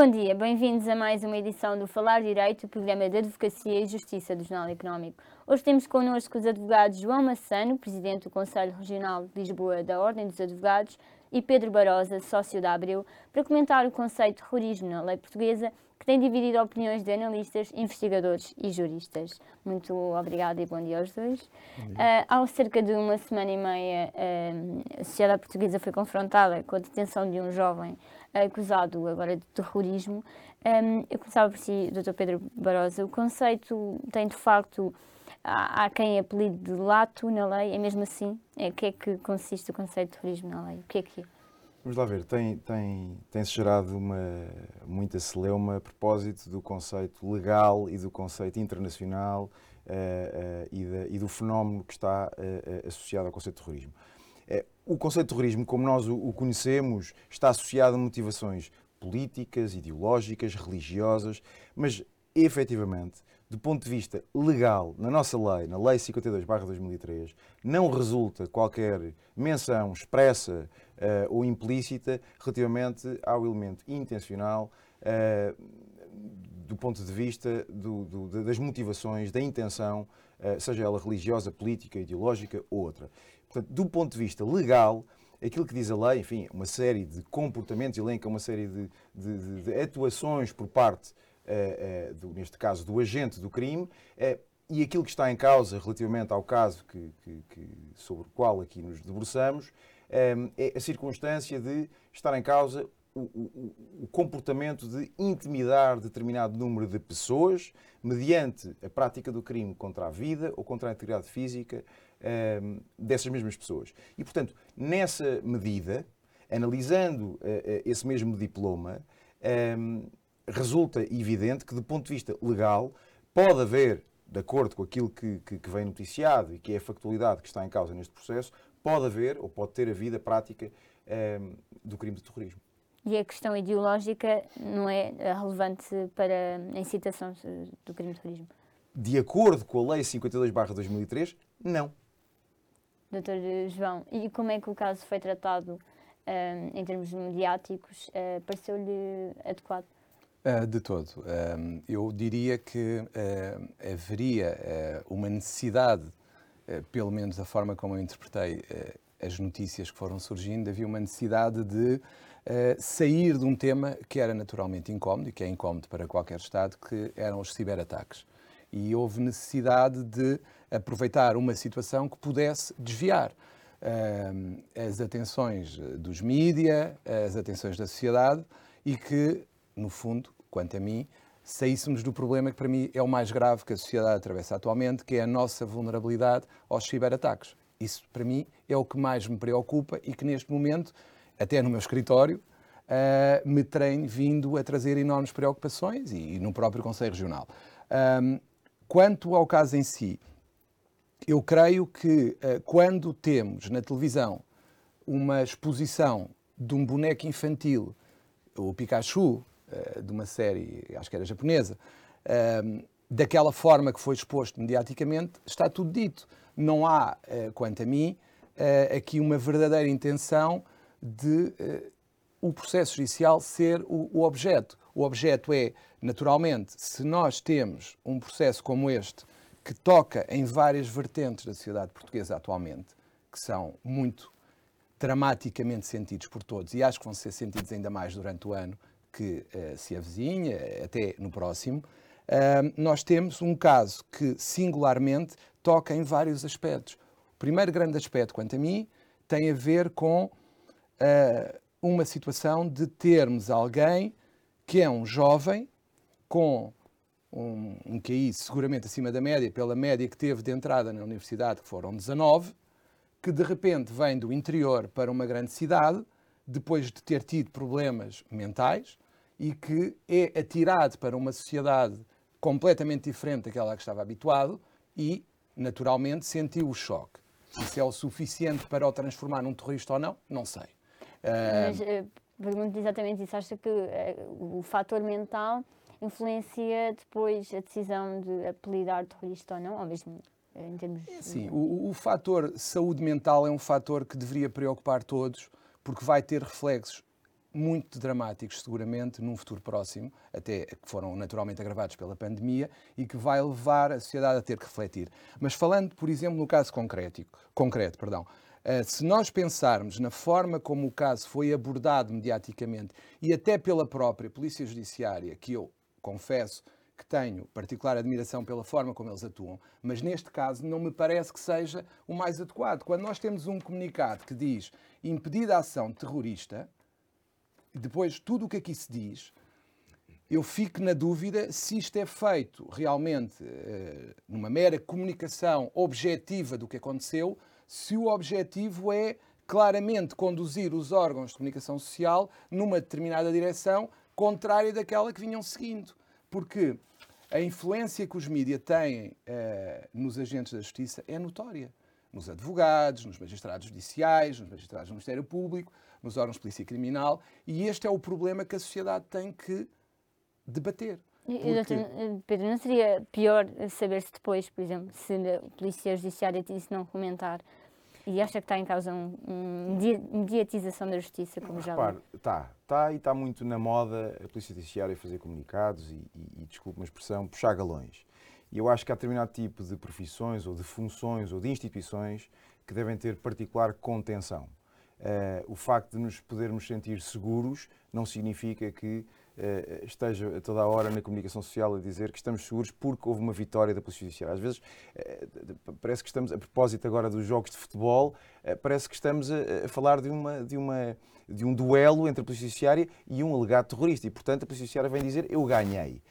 Bom dia, bem-vindos a mais uma edição do Falar Direito, o programa de Advocacia e Justiça do Jornal Económico. Hoje temos connosco os advogados João Massano, presidente do Conselho Regional de Lisboa da Ordem dos Advogados, e Pedro Barosa, sócio da Abril, para comentar o conceito de terrorismo na lei portuguesa, que tem dividido opiniões de analistas, investigadores e juristas. Muito obrigada e bom dia aos dois. Uh, há cerca de uma semana e meia, uh, a sociedade portuguesa foi confrontada com a detenção de um jovem acusado agora de terrorismo. Um, eu começava por si, Dr. Pedro Barosa. O conceito tem de facto. Há, quem apelide de lato na lei, é mesmo assim? É, o que é que consiste o conceito de terrorismo na lei? O que é que é? Vamos lá ver, tem, tem, tem-se gerado uma, muita celeuma a propósito do conceito legal e do conceito internacional uh, uh, e, e, do fenómeno que está uh, associado ao conceito de terrorismo. O conceito de terrorismo, como nós o, conhecemos, está associado a motivações políticas, ideológicas, religiosas, mas efetivamente do ponto de vista legal, na nossa lei, na Lei 52-2003, não resulta qualquer menção expressa uh, ou implícita relativamente ao elemento intencional uh, do ponto de vista do, do, das motivações, da intenção, uh, seja ela religiosa, política, ideológica ou outra. Portanto, do ponto de vista legal, aquilo que diz a lei, enfim, uma série de comportamentos, elenca uma série de, de, de atuações por parte uh, do, neste caso, do agente do crime, uh, e aquilo que está em causa relativamente ao caso que, que, que, sobre o qual aqui nos debruçamos é a circunstância de estar em causa o, o, o, comportamento de intimidar determinado número de pessoas mediante a prática do crime contra a vida ou contra a integridade física dessas mesmas pessoas. E, portanto, nessa medida, analisando uh, esse mesmo diploma, resulta evidente que, do ponto de vista legal, pode haver, de acordo com aquilo que, que, que, vem noticiado e que é a factualidade que está em causa neste processo, pode haver ou pode ter havido a prática um, do crime de terrorismo. E a questão ideológica não é relevante para a incitação do crime de terrorismo? De acordo com a Lei 52-2003, não. Doutor João, e como é que o caso foi tratado um, em termos mediáticos? Uh, Pareceu-lhe adequado? Uh, de todo. Uh, eu diria que uh, haveria uma necessidade, pelo menos a forma como eu interpretei as notícias que foram surgindo, havia uma necessidade de sair de um tema que era naturalmente incómodo e que é incómodo para qualquer Estado, que eram os ciberataques. E houve necessidade de aproveitar uma situação que pudesse desviar as atenções dos mídia, as atenções da sociedade e que no fundo, quanto a mim, saíssemos do problema que para mim é o mais grave que a sociedade atravessa atualmente, que é a nossa vulnerabilidade aos ciberataques. Isso, para mim, é o que mais me preocupa e que neste momento, até no meu escritório, uh, me tem vindo a trazer enormes preocupações e, e no próprio Conselho Regional. Um, quanto ao caso em si, eu creio que uh, quando temos na televisão uma exposição de um boneco infantil, o Pikachu, eh, de uma série, acho que era japonesa, ehm, daquela forma que foi exposto mediaticamente, está tudo dito. Não há, eh, quanto a mim, eh, aqui uma verdadeira intenção de o processo judicial ser o, objeto. O objeto é, naturalmente, se nós temos um processo como este, que toca em várias vertentes da sociedade portuguesa atualmente, que são muito dramaticamente sentidos por todos e acho que vão ser sentidos ainda mais durante o ano, que uh, se avizinha, até no próximo, uh, nós temos um caso que singularmente toca em vários aspectos. O primeiro grande aspecto, quanto a mim, tem a ver com uh, uma situação de termos alguém que é um jovem com um, um QI seguramente acima da média, pela média que teve de entrada na universidade, que foram 19, que de repente vem do interior para uma grande cidade, depois de ter tido problemas mentais, e que é atirado para uma sociedade completamente diferente daquela que estava habituado e, naturalmente, sentiu o choque. Se é o suficiente para o transformar num terrorista ou não, não sei. Mas uh, pergunto exatamente isso. Acha que uh, o fator mental influencia depois a decisão de apelidar terrorista ou não, ou mesmo em termos... Sim, o, o fator saúde mental é um fator que deveria preocupar todos, porque vai ter reflexos muito dramáticos, seguramente, num futuro próximo, até que foram naturalmente agravados pela pandemia e que vai levar a sociedade a ter que refletir. Mas falando, por exemplo, no caso concreto, concreto perdão, uh, se nós pensarmos na forma como o caso foi abordado mediaticamente e até pela própria Polícia Judiciária, que eu confesso que tenho particular admiração pela forma como eles atuam, mas neste caso não me parece que seja o mais adequado. Quando nós temos um comunicado que diz impedida a ação terrorista, depois tudo o que aqui se diz, eu fico na dúvida se isto é feito realmente uh, numa mera comunicação objetiva do que aconteceu, se o objetivo é claramente conduzir os órgãos de comunicação social numa determinada direção contrária daquela que vinham seguindo. Porque a influência que os mídias têm uh, nos agentes da justiça é notória. Nos advogados, nos magistrados judiciais, nos magistrados do Ministério Público, nos órgãos de polícia criminal, e este é o problema que a sociedade tem que debater. Porque... Eh, Pedro, não seria pior saber-se depois, por exemplo, se a Polícia Judiciária disse não comentar e acha que está em causa uma um mediatização da justiça, como já Repare, está, está e está muito na moda a Polícia Judiciária fazer comunicados e, e, e desculpe uma expressão, puxar galões. E eu acho que há determinado tipo de profissões ou de funções ou de instituições que devem ter particular contenção. Uh, o facto de nos podermos sentir seguros não significa que esteja a toda a hora na comunicação social a dizer que estamos seguros porque houve uma vitória da Polícia Judiciária. Às vezes uh, parece que estamos, a propósito agora dos jogos de futebol, parece que estamos a, falar de, uma, de, uma, de um duelo entre a Polícia Judiciária e um alegado terrorista e, portanto, a Polícia Judiciária vem dizer eu ganhei.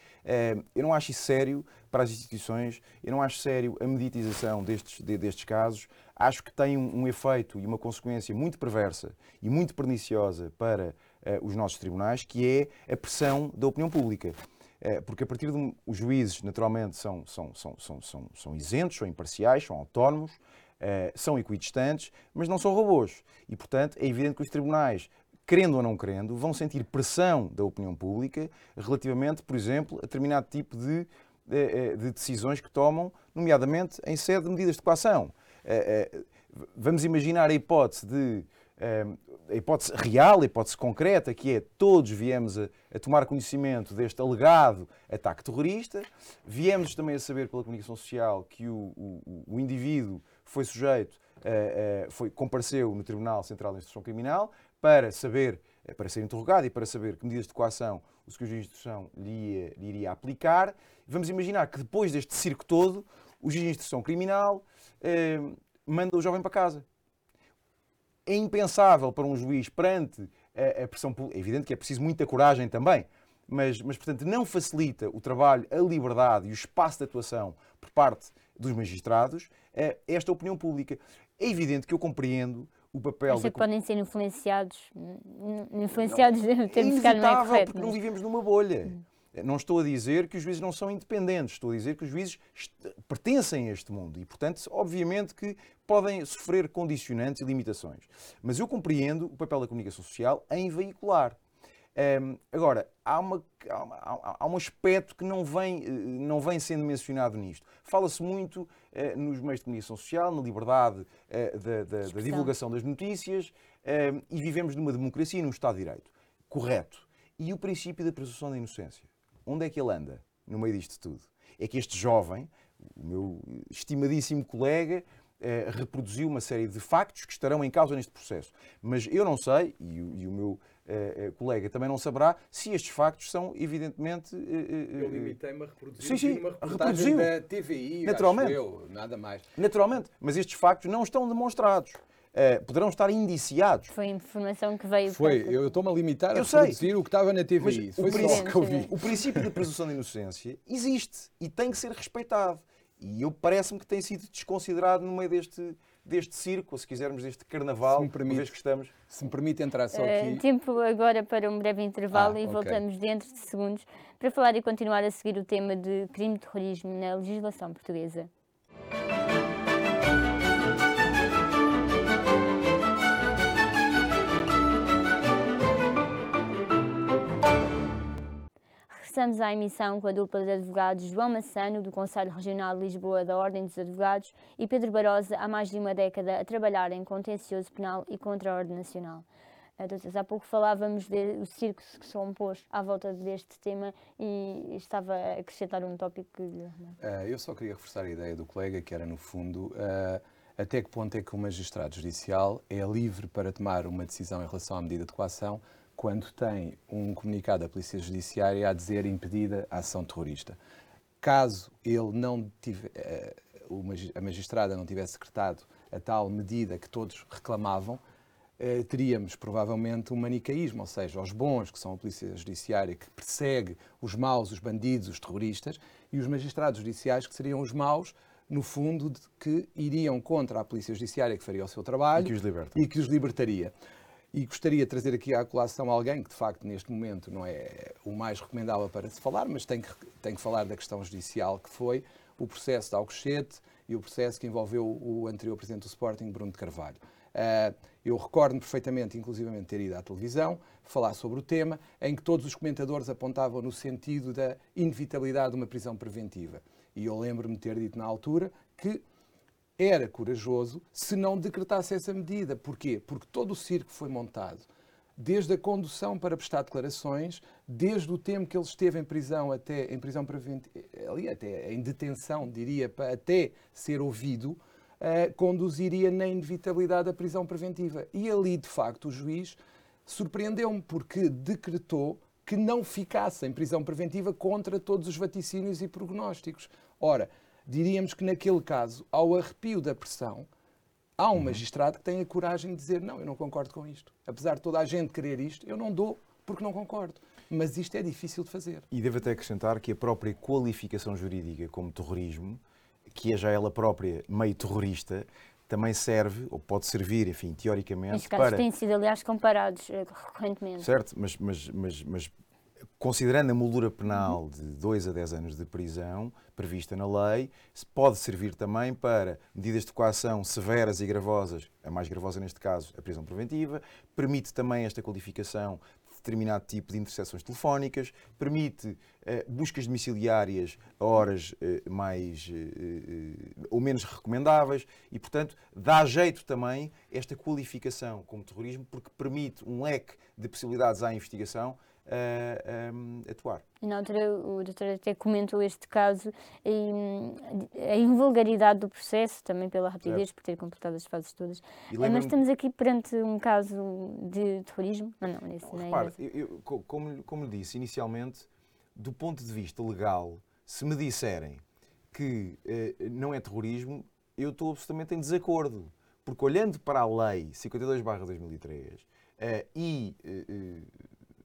eu não acho isso sério para as instituições, eu não acho sério a meditização destes, de, destes casos, acho que tem um, efeito e uma consequência muito perversa e muito perniciosa para os nossos tribunais, que é a pressão da opinião pública. Uh, porque a partir de um, os juízes, naturalmente, são, são, são, são, são, são isentos, são imparciais, são autónomos, uh, são equidistantes, mas não são robôs. E, portanto, é evidente que os tribunais querendo ou não querendo, vão sentir pressão da opinião pública relativamente, por exemplo, a determinado tipo de, de, de decisões que tomam, nomeadamente em sede de medidas de coação. Eh, eh, vamos imaginar a hipótese de eh, a hipótese real, a hipótese concreta, que é todos viemos a, a, tomar conhecimento deste alegado ataque terrorista, viemos também a saber pela comunicação social que o, o, o indivíduo foi sujeito, foi, compareceu no Tribunal Central de Instrução Criminal para saber, para ser interrogado e para saber que medidas de coação o Secretário de Instrução lhe, lhe iria aplicar. Vamos imaginar que depois deste circo todo, o juiz de instrução criminal manda o jovem para casa. É impensável para um juiz perante a, a pressão pública. É evidente que é preciso muita coragem também, mas, mas, portanto, não facilita o trabalho, a liberdade e o espaço de atuação por parte dos magistrados eh, esta opinião pública. É evidente que eu compreendo o papel... Acha da... que podem ser influenciados, influenciados não, de termos ficado meio correto. porque mas... não vivemos numa bolha. Não estou a dizer que os juízes não são independentes, estou a dizer que os juízes pertencem a este mundo e, portanto, obviamente que podem sofrer condicionantes e limitações. Mas eu compreendo o papel da comunicação social em veicular. Um, agora, há, uma, há, há, um aspecto que não vem, eh, não vem sendo mencionado nisto. Fala-se muito uh, nos meios de comunicação social, na liberdade uh, da, da, da, divulgação das notícias e vivemos numa democracia e num Estado de Direito. Correto. E o princípio da presunção da inocência? Onde é que ele anda no meio disto tudo? É que este jovem, o meu estimadíssimo colega, eh, reproduziu uma série de factos que estarão em causa neste processo. Mas eu não sei, e o, e o meu eh, eh colega também não saberá, se estes factos são evidentemente. Eh, eu limitei-me a reproduzir sim, sim, uma reportagem da TVI, naturalmente, eu, nada mais. Naturalmente, mas estes factos não estão demonstrados. Uh, poderão estar indiciados. Foi informação que veio. Foi, eu estou-me a limitar eu a sei. reproduzir o que estava na TVI. Foi só o que eu vi. O princípio da presunção de inocência existe e tem que ser respeitado. E eu parece-me que tem sido desconsiderado no meio deste, deste circo, se quisermos, deste carnaval, se permite, uma vez que estamos. Se me permite entrar só aqui. Uh, tempo agora para um breve intervalo ah, e okay. voltamos dentro de segundos para falar e continuar a seguir o tema de crime de terrorismo na legislação portuguesa. Regressamos à emissão com a dupla de advogados João Massano, do Conselho Regional de Lisboa da Ordem dos Advogados, e Pedro Barosa, há mais de uma década a trabalhar em contencioso penal e contra a ordem nacional. Há pouco falávamos do circo que se opôs à volta deste tema e estava a acrescentar um tópico que... Uh, eu só queria reforçar a ideia do colega, que era, no fundo, uh, até que ponto é que o magistrado judicial é livre para tomar uma decisão em relação à medida de coação quando tem um comunicado da Polícia Judiciária a dizer impedida a ação terrorista. Caso ele não tive, uh, a magistrada não tivesse secretado a tal medida que todos reclamavam, eh, teríamos provavelmente um manicaísmo, ou seja, os bons, que são a polícia judiciária, que persegue os maus, os bandidos, os terroristas, e os magistrados judiciais, que seriam os maus, no fundo, que iriam contra a polícia judiciária, que faria o seu trabalho e que os, e que os libertaria. E gostaria de trazer aqui à colação alguém que, de facto, neste momento não é o mais recomendável para se falar, mas tem que, tem que falar da questão judicial, que foi o processo de Alcochete e o processo que envolveu o anterior presidente do Sporting, Bruno de Carvalho. Uh, eu recordo-me perfeitamente, inclusivamente, ter ido à televisão, falar sobre o tema, em que todos os comentadores apontavam no sentido da inevitabilidade de uma prisão preventiva. E eu lembro-me ter dito na altura que era corajoso se não decretasse essa medida. Porquê? Porque todo o circo foi montado, desde a condução para prestar declarações, desde o tempo que ele esteve em prisão até em prisão ali até em detenção, diria, até ser ouvido, uh, conduziria na inevitabilidade da prisão preventiva. E ali, de facto, o juiz surpreendeu-me porque decretou que não ficasse em prisão preventiva contra todos os vaticínios e prognósticos. Ora, diríamos que naquele caso, ao arrepio da pressão, há um uhum. magistrado que tem a coragem de dizer: Não, eu não concordo com isto. Apesar de toda a gente querer isto, eu não dou porque não concordo. Mas isto é difícil de fazer. E devo até acrescentar que a própria qualificação jurídica como terrorismo que é já ela própria meio terrorista, também serve, ou pode servir, enfim, teoricamente, Estes casos para... têm sido, aliás, comparados uh, recorrentemente. Certo, mas, mas, mas, mas considerando a moldura penal uhum. de 2 a 10 anos de prisão prevista na lei, pode servir também para medidas de coação severas e gravosas, a mais gravosa neste caso, a prisão preventiva, permite também esta qualificação determinado tipo de interseções telefónicas, permite uh, buscas domiciliárias a horas uh, mais uh, ou menos recomendáveis e, portanto, dá jeito também esta qualificação como terrorismo, porque permite um leque de possibilidades à investigação uh, um, atuar. Na altura, o doutor até comentou este caso e a invulgaridade do processo, também pela rapidez, certo. por ter completado as fases todas. Mas estamos aqui perante um caso de terrorismo? Não, não, nesse não, repare, eu, eu, como, como lhe disse inicialmente, do ponto de vista legal, se me disserem que uh, não é terrorismo, eu estou absolutamente em desacordo. Porque olhando para a Lei 52-2003 uh, e uh,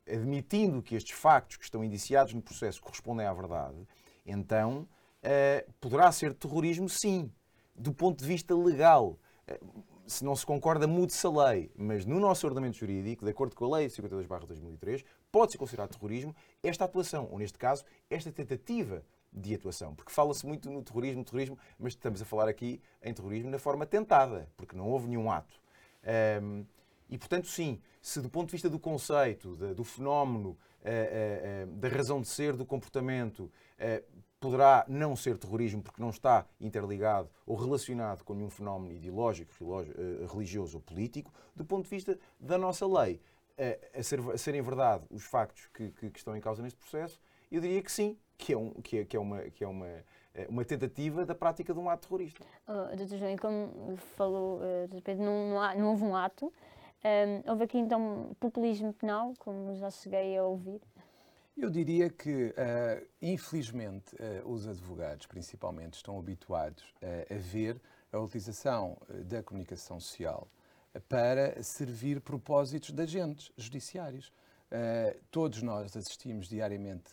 admitindo que estes factos que estão indiciados no processo correspondem à verdade, então uh, poderá ser terrorismo, sim, do ponto de vista legal. Uh, se não se concorda, mude-se a lei, mas no nosso ordenamento jurídico, de acordo com a Lei 52-2003, pode-se considerar terrorismo esta atuação, ou neste caso, esta tentativa de atuação. Porque fala-se muito no terrorismo, terrorismo, mas estamos a falar aqui em terrorismo na forma tentada, porque não houve nenhum ato. Um, e, portanto, sim, se do ponto de vista do conceito, de, do fenómeno, uh, uh, uh, da razão de ser do comportamento, poderá não ser terrorismo porque não está interligado ou relacionado com nenhum fenómeno ideológico, religioso ou político, do ponto de vista da nossa lei, a, ser, a serem verdade os factos que, que, que, estão em causa neste processo, eu diria que sim, que é, um, que é, que é uma. Que é uma uma tentativa da prática de um ato terrorista. Oh, Dr. João, como falou, uh, não, não, há, não houve um ato, um, houve aqui então populismo penal, como já cheguei a ouvir? Eu diria que, uh, infelizmente, uh, os advogados, principalmente, estão habituados uh, a ver a utilização da comunicação social para servir propósitos de agentes judiciários. todos nós assistimos diariamente,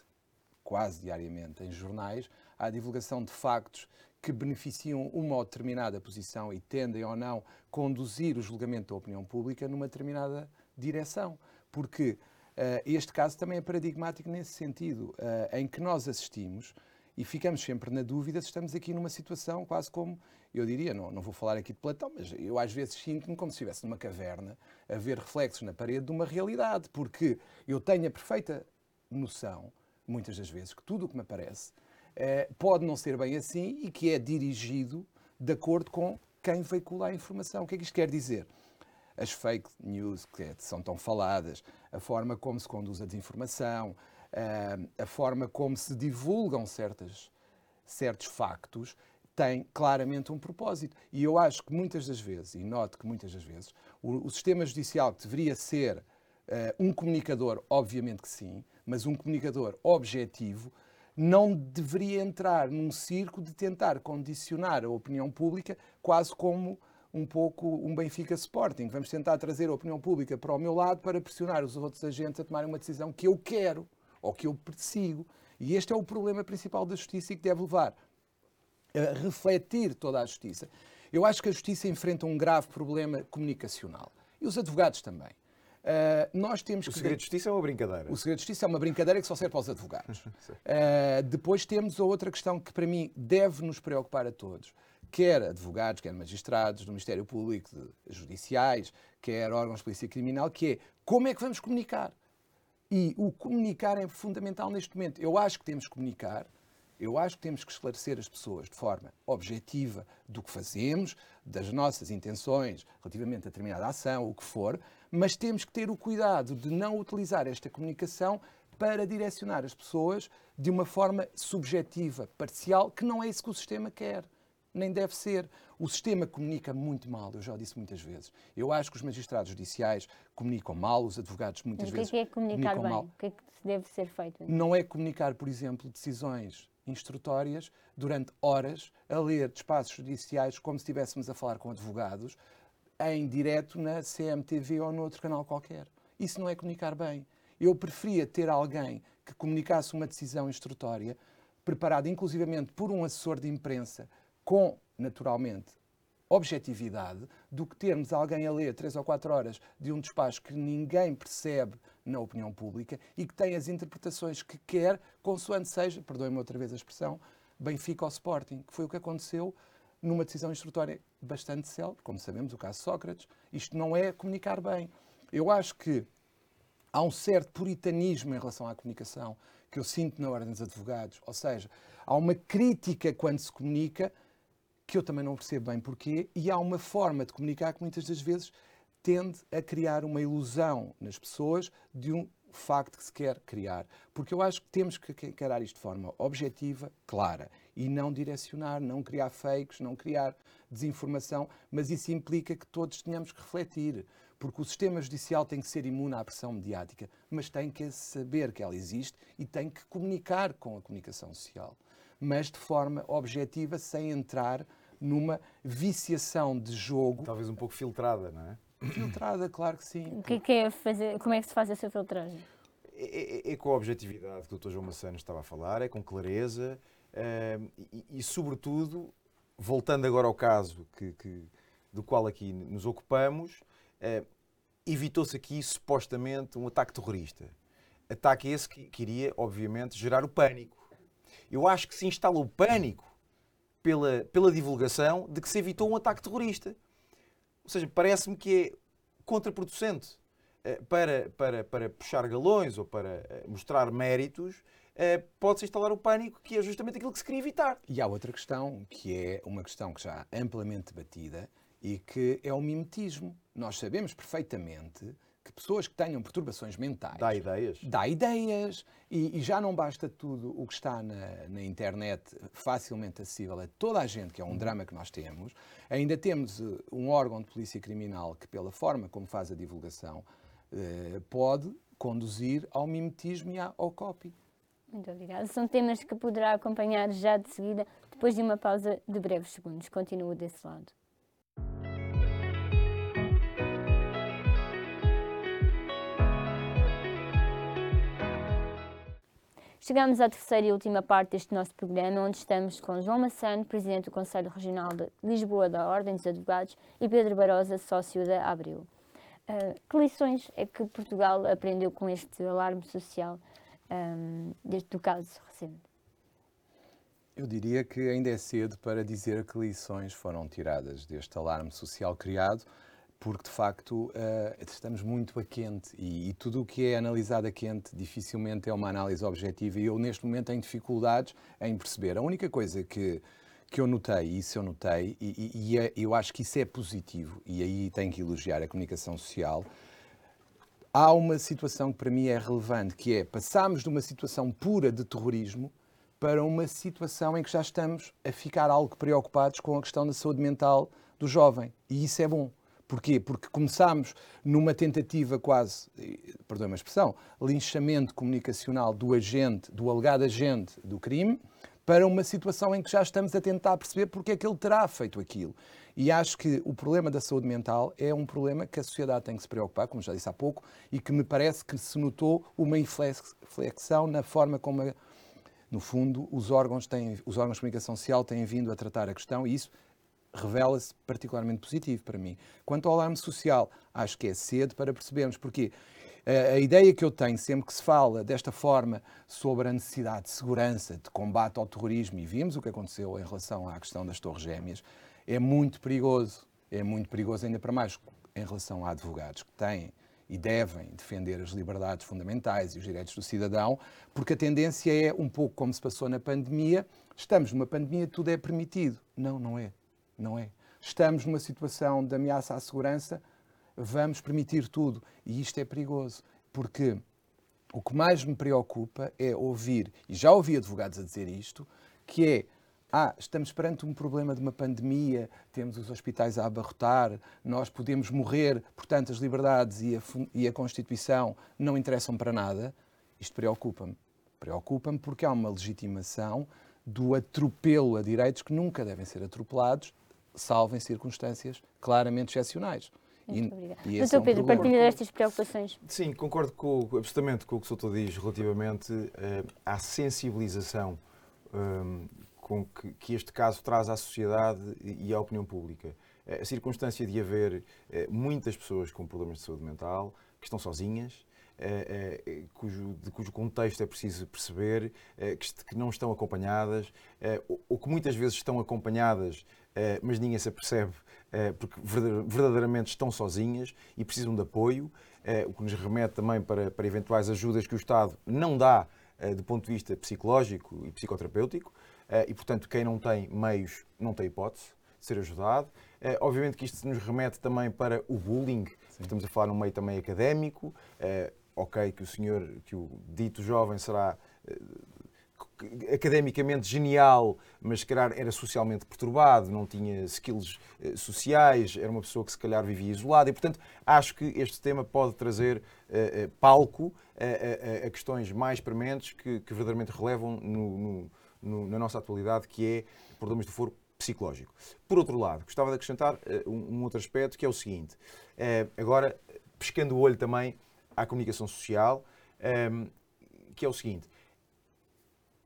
quase diariamente, em jornais, à divulgação de factos que beneficiam uma determinada posição e tendem ou não conduzir o julgamento da opinião pública numa determinada direção. Porque uh, este caso também é paradigmático nesse sentido, uh, em que nós assistimos e ficamos sempre na dúvida se estamos aqui numa situação quase como, eu diria, não, não vou falar aqui de Platão, mas eu às vezes sinto-me como se estivesse numa caverna a ver reflexos na parede de uma realidade, porque eu tenho a perfeita noção, muitas das vezes, que tudo o que me aparece pode não ser bem assim e que é dirigido de acordo com quem veicula a informação. O que é que isto quer dizer? as fake news que são tão faladas, a forma como se conduz a desinformação, a forma como se divulgam certas, certos factos, tem claramente um propósito. E eu acho que muitas das vezes, e noto que muitas das vezes, o, o sistema judicial que deveria ser uh, um comunicador, obviamente que sim, mas um comunicador objetivo, não deveria entrar num circo de tentar condicionar a opinião pública, quase como um pouco um Benfica Sporting. Vamos tentar trazer a opinião pública para o meu lado para pressionar os outros agentes a tomarem uma decisão que eu quero ou que eu persigo. E este é o problema principal da justiça e que deve levar a refletir toda a justiça. Eu acho que a justiça enfrenta um grave problema comunicacional. E os advogados também. Uh, nós temos o segredo de justiça é uma brincadeira. O segredo de justiça é uma brincadeira que só serve para os advogados. uh, depois temos a outra questão que, para mim, deve nos preocupar a todos, quer advogados, quer magistrados do Ministério Público, judiciais, quer órgãos de polícia criminal, que é como é que vamos comunicar? E o comunicar é fundamental neste momento. Eu acho que temos que comunicar, eu acho que temos que esclarecer as pessoas de forma objetiva do que fazemos, das nossas intenções relativamente a determinada ação, o que for, mas temos que ter o cuidado de não utilizar esta comunicação para direcionar as pessoas de uma forma subjetiva, parcial, que não é isso que o sistema quer. Nem deve ser. O sistema comunica muito mal, eu já disse muitas vezes. Eu acho que os magistrados judiciais comunicam mal, os advogados muitas vezes. O que é, que é comunicar bem? Mal. O que é que deve ser feito? Não é comunicar, por exemplo, decisões instrutórias durante horas a ler despachos judiciais como se estivéssemos a falar com advogados em direto na CMTV ou noutro canal qualquer. Isso não é comunicar bem. Eu preferia ter alguém que comunicasse uma decisão instrutória preparada inclusivamente por um assessor de imprensa com, naturalmente, objetividade, do que termos alguém a ler três ou quatro horas de um despacho que ninguém percebe na opinião pública e que tem as interpretações que quer, consoante seja, perdoem-me outra vez a expressão, Benfica ou Sporting, que foi o que aconteceu numa decisão instrutória bastante célebre, como sabemos, o caso Sócrates. Isto não é comunicar bem. Eu acho que há um certo puritanismo em relação à comunicação que eu sinto na Ordem dos Advogados, ou seja, há uma crítica quando se comunica que eu também não percebo bem porquê, e há uma forma de comunicar que muitas das vezes tende a criar uma ilusão nas pessoas de um facto que se quer criar. Porque eu acho que temos que encarar isto de forma objetiva, clara, e não direcionar, não criar fakes, não criar desinformação, mas isso implica que todos tenhamos que refletir, porque o sistema judicial tem que ser imune à pressão mediática, mas tem que saber que ela existe e tem que comunicar com a comunicação social, mas de forma objetiva, sem entrar numa viciação de jogo. Talvez um pouco filtrada, não é? Filtrada, claro que sim. O que é, que é fazer, como é que se faz essa filtragem? É, é, é, com a objetividade que o Dr. João Massano estava a falar, é com clareza uh, e, e, sobretudo, voltando agora ao caso que, que do qual aqui nos ocupamos, uh, evitou-se aqui supostamente um ataque terrorista. Ataque esse que, que iria, obviamente, gerar o pânico. Eu acho que se instala o pânico pela, pela divulgação de que se evitou um ataque terrorista. Ou seja, parece-me que é contraproducente eh, para, para, para puxar galões ou para eh, mostrar méritos, eh, pode-se instalar o pânico, que é justamente aquilo que se queria evitar. E há outra questão, que é uma questão que já amplamente debatida e que é o mimetismo. Nós sabemos perfeitamente que pessoas que tenham perturbações mentais. Dá ideias. Dá ideias. E, e já não basta tudo o que está na, na, internet facilmente acessível a toda a gente, que é um drama que nós temos. Ainda temos uh, um órgão de polícia criminal que, pela forma como faz a divulgação, uh, pode conduzir ao mimetismo e ao copy. Muito obrigada. São temas que poderá acompanhar já de seguida, depois de uma pausa de breves segundos. Continuo desse lado. Chegamos à terceira e última parte deste nosso programa, onde estamos com João Massano, Presidente do Conselho Regional de Lisboa da Ordem dos Advogados, e Pedro Barosa, sócio da Abril. Uh, que lições é que Portugal aprendeu com este alarme social um, desde o caso recente? Eu diria que ainda é cedo para dizer que lições foram tiradas deste alarme social criado porque de facto uh, estamos muito a quente e, e, tudo o que é analisado a quente dificilmente é uma análise objetiva e eu neste momento tenho dificuldades em perceber. A única coisa que, que eu notei, isso eu notei, e, e, e é, eu acho que isso é positivo, e aí tenho que elogiar a comunicação social, há uma situação que para mim é relevante, que é passarmos de uma situação pura de terrorismo para uma situação em que já estamos a ficar algo preocupados com a questão da saúde mental do jovem. E isso é bom. Porquê? Porque começámos numa tentativa quase, perdoe-me a expressão, linchamento comunicacional do agente, do alegado agente do crime, para uma situação em que já estamos a tentar perceber porque é que ele terá feito aquilo. E acho que o problema da saúde mental é um problema que a sociedade tem que se preocupar, como já disse há pouco, e que me parece que se notou uma inflexão na forma como, no fundo, os órgãos, têm, os órgãos de comunicação social têm vindo a tratar a questão, e isso revela-se particularmente positivo para mim. Quanto ao alarme social, acho que é cedo para percebermos, porque a ideia que eu tenho sempre que se fala desta forma sobre a necessidade de segurança, de combate ao terrorismo, e vimos o que aconteceu em relação à questão das Torres Gêmeas, é muito perigoso. É muito perigoso, ainda para mais em relação a advogados que têm e devem defender as liberdades fundamentais e os direitos do cidadão, porque a tendência é um pouco como se passou na pandemia. Estamos numa pandemia, tudo é permitido. Não, não é. Não é. Estamos numa situação de ameaça à segurança, vamos permitir tudo. E isto é perigoso, porque o que mais me preocupa é ouvir, e já ouvi advogados a dizer isto, que é ah, estamos perante um problema de uma pandemia, temos os hospitais a abarrotar, nós podemos morrer, portanto, as liberdades e a, e a Constituição não interessam para nada. Isto preocupa-me. Preocupa-me porque há uma legitimação do atropelo a direitos que nunca devem ser atropelados, salvo em circunstâncias claramente excepcionais. Muito obrigada. Doutor é um Pedro, partilha destas preocupações. Sim, concordo com, absolutamente com o que o Soutor diz relativamente uh, à sensibilização um, com que, que, este caso traz à sociedade e à opinião pública. A circunstância de haver uh, muitas pessoas com problemas de saúde mental que estão sozinhas, uh, cujo, de cujo contexto é preciso perceber, que, que, não estão acompanhadas, ou, ou, que muitas vezes estão acompanhadas, mas ninguém se apercebe eh, porque verdadeiramente estão sozinhas e precisam de apoio, eh, o que nos remete também para, para eventuais ajudas que o Estado não dá eh, do ponto de vista psicológico e psicoterapêutico, e portanto quem não tem meios não tem hipótese de ser ajudado. Obviamente que isto nos remete também para o bullying, estamos a falar num meio também académico, ok que o senhor, que o dito jovem será academicamente genial, mas calhar era socialmente perturbado, não tinha skills uh, sociais, era uma pessoa que se calhar vivia isolada. E, portanto, acho que este tema pode trazer uh, palco a, questões mais prementes que, que verdadeiramente relevam no, no, no, na nossa atualidade, que é problemas do foro psicológico. Por outro lado, gostava de acrescentar um, um, outro aspecto, que é o seguinte, agora, pescando o olho também à comunicação social, que é o seguinte,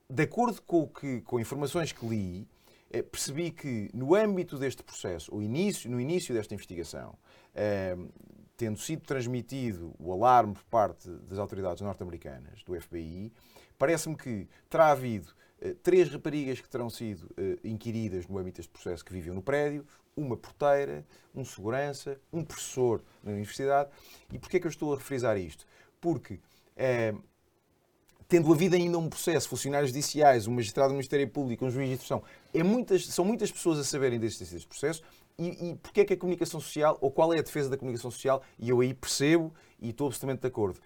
de acordo com, que, com informações que li, eh, percebi que no âmbito deste processo, o início, no início desta investigação, eh, tendo sido transmitido o alarme por parte das autoridades norte-americanas, do FBI, parece-me que terá havido eh, três raparigas que terão sido eh, inquiridas no âmbito deste processo que viviam no prédio, uma porteira, um segurança, um professor na universidade. E porquê é que eu estou a refrisar isto? Porque eh, tendo havido ainda um processo, funcionários judiciais, um magistrado do Ministério Público, um juiz de instrução, é muitas, são muitas pessoas a saberem deste, deste processo e, e porque é que a comunicação social, ou qual é a defesa da comunicação social, e eu aí percebo e estou absolutamente de acordo,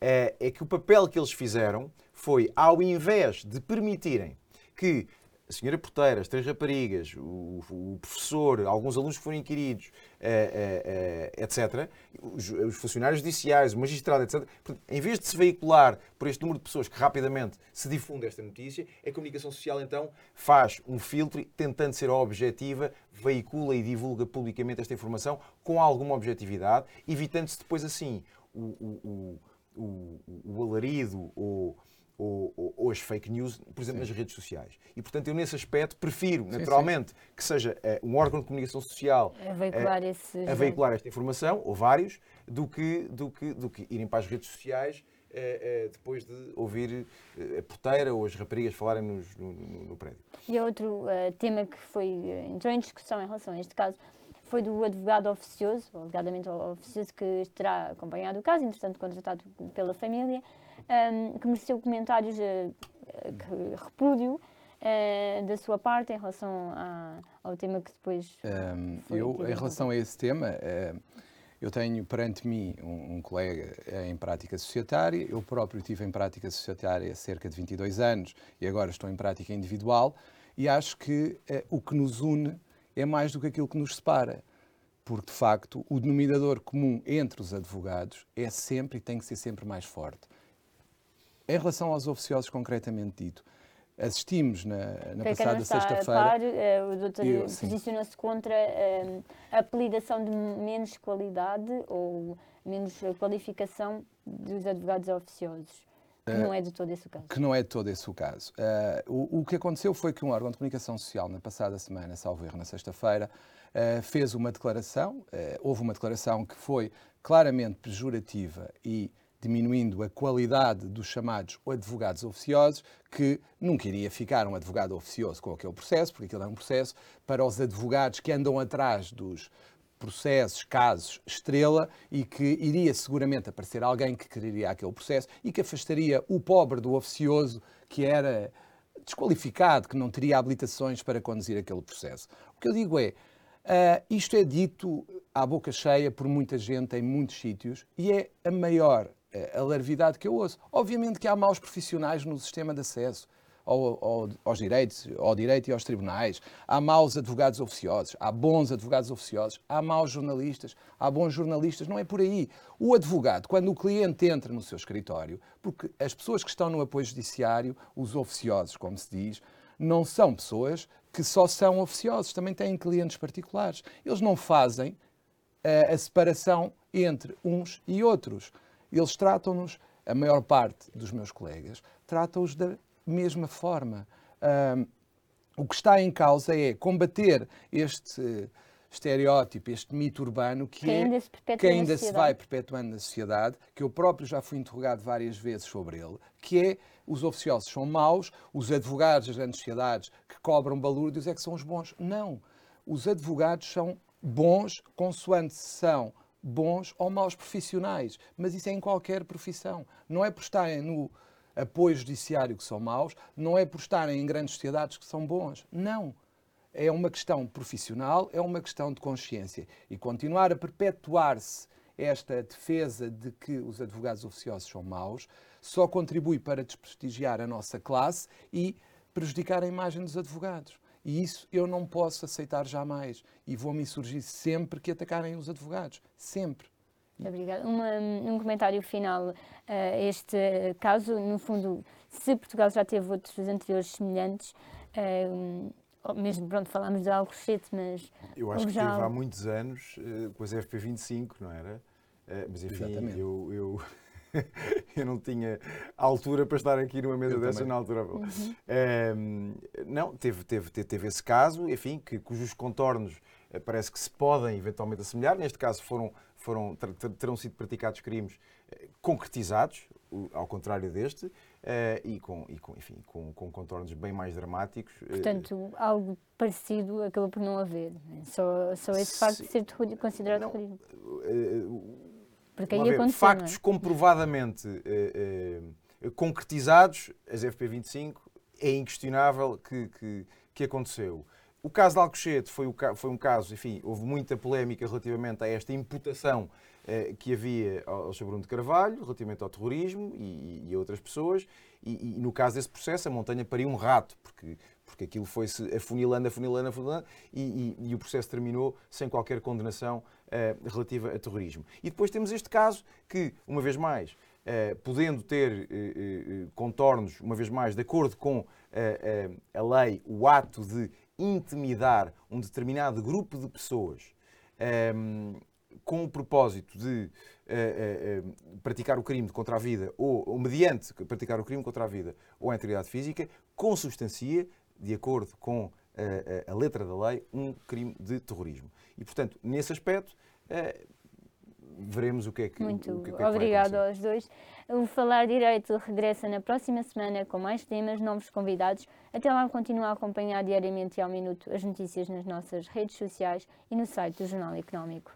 é, é que o papel que eles fizeram foi, ao invés de permitirem que a senhora porteira, as três raparigas, o, o professor, alguns alunos que foram inquiridos, eh, eh, eh etc., os, os, funcionários judiciais, o magistrado, etc., em vez de se veicular por este número de pessoas que rapidamente se difunde esta notícia, a comunicação social então faz um filtro tentando ser objetiva, veicula e divulga publicamente esta informação com alguma objetividade, evitando-se depois assim o, o, o, o alarido ou ou, ou, ou, as fake news, por exemplo, sim. nas redes sociais. E, portanto, eu nesse aspecto prefiro, sim, naturalmente, sim. que seja uh, um órgão de comunicação social a veicular, uh, a veicular esta informação, ou vários, do que, do que, do que irem para as redes sociais uh, depois de ouvir a porteira ou as raparigas falarem nos, no, no, no, prédio. E outro tema que foi, entrou em discussão em relação a este caso foi do advogado oficioso, alegadamente oficioso, que terá acompanhado o caso, entretanto contratado pela família, um, que mereceu comentários uh, que repúdio, uh, da sua parte em relação a, ao tema que depois. Um, eu, em relação a esse tema, uh, eu tenho perante mim um, um, colega em prática societária, eu próprio tive em prática societária há cerca de 22 anos e agora estou em prática individual, e acho que o que nos une é mais do que aquilo que nos separa. Porque, de facto, o denominador comum entre os advogados é sempre e tem que ser sempre mais forte. Em relação aos oficiosos, concretamente dito, assistimos na, na passada sexta-feira. Uh, o doutor posicionou-se contra uh, a apelidação de menos qualidade ou menos qualificação dos advogados oficiosos. Que não é de todo esse o caso. Que não é de todo esse o caso. Uh, o, o, que aconteceu foi que um órgão de comunicação social, na passada semana, salvo erro, na sexta-feira, uh, fez uma declaração. Uh, houve uma declaração que foi claramente pejorativa e diminuindo a qualidade dos chamados advogados oficiosos, que nunca iria ficar um advogado oficioso com aquele processo, porque aquilo é um processo para os advogados que andam atrás dos processos, casos, estrela, e que iria seguramente aparecer alguém que quereria aquele processo e que afastaria o pobre do oficioso que era desqualificado, que não teria habilitações para conduzir aquele processo. O que eu digo é, uh, isto é dito à boca cheia por muita gente em muitos sítios e é a maior a larvidade que eu ouço. Obviamente que há maus profissionais no sistema de acesso ao, ao, aos direitos, ao direito e aos tribunais. Há maus advogados oficiosos, há bons advogados oficiosos, há maus jornalistas, há bons jornalistas. Não é por aí. O advogado, quando o cliente entra no seu escritório, porque as pessoas que estão no apoio judiciário, os oficiosos, como se diz, não são pessoas que só são oficiosos, também têm clientes particulares. Eles não fazem uh, a separação entre uns e outros. Eles tratam-nos, a maior parte dos meus colegas, tratam-os da mesma forma. Um, o que está em causa é combater este estereótipo, este mito urbano que, que é, ainda, se, que ainda se vai perpetuando na sociedade, que eu próprio já fui interrogado várias vezes sobre ele, que é os oficiosos são maus, os advogados das grandes sociedades que cobram balúrdios é que são os bons. Não. Os advogados são bons consoante são bons ou maus profissionais, mas isso é em qualquer profissão. Não é por estarem no apoio judiciário que são maus, não é por estarem em grandes sociedades que são bons. Não. É uma questão profissional, é uma questão de consciência. E continuar a perpetuar-se esta defesa de que os advogados oficiosos são maus só contribui para desprestigiar a nossa classe e prejudicar a imagem dos advogados. E isso eu não posso aceitar jamais. E vou-me insurgir sempre que atacarem os advogados. Sempre. Muito obrigada. Uma, um comentário final a uh, este caso. No fundo, se Portugal já teve outros anteriores semelhantes, uh, mesmo, pronto, falámos de Alcochete, mas... Eu acho que já... teve há muitos anos, uh, com as FP25, não era? Uh, mas enfim, Exatamente. eu... eu... eu não tinha altura para estar aqui numa mesa eu dessa também. na altura. Uhum. Um, não, teve, teve, teve, teve, esse caso, enfim, que, cujos contornos eh, parece que se podem eventualmente assemelhar. Neste caso foram, foram, terão sido praticados crimes eh, concretizados, ao contrário deste, uh, e, com, e com, enfim, com, com contornos bem mais dramáticos. Portanto, algo parecido acabou por não haver. Só, só esse facto de ser considerado não, terrorismo. Porque aí ver, factos é? comprovadamente eh, eh, concretizados, as FP25, é inquestionável que, que, que aconteceu. O caso de Alcochete foi, o, foi, um caso, enfim, houve muita polémica relativamente a esta imputação eh, que havia ao Sr. Bruno de Carvalho, relativamente ao terrorismo e, e a outras pessoas, e, e, no caso desse processo a montanha pariu um rato, porque, porque aquilo foi-se afunilando, afunilando, afunilando, e, e, o processo terminou sem qualquer condenação uh, relativa a terrorismo. E depois temos este caso que, uma vez mais, uh, podendo ter uh, contornos, uma vez mais, de acordo com a lei, o ato de intimidar um determinado grupo de pessoas um, com o propósito de praticar o crime contra a vida ou, ou mediante praticar o crime contra a vida ou a integridade física, consubstancia, de acordo com a, a, letra da lei, um crime de terrorismo. E, portanto, nesse aspecto, uh, veremos o que é que. Muito o que, o que é obrigado aos dois. O Falar Direito regressa na próxima semana com mais temas, novos convidados. Até lá, continua a acompanhar diariamente e ao minuto as notícias nas nossas redes sociais e no site do Jornal Económico.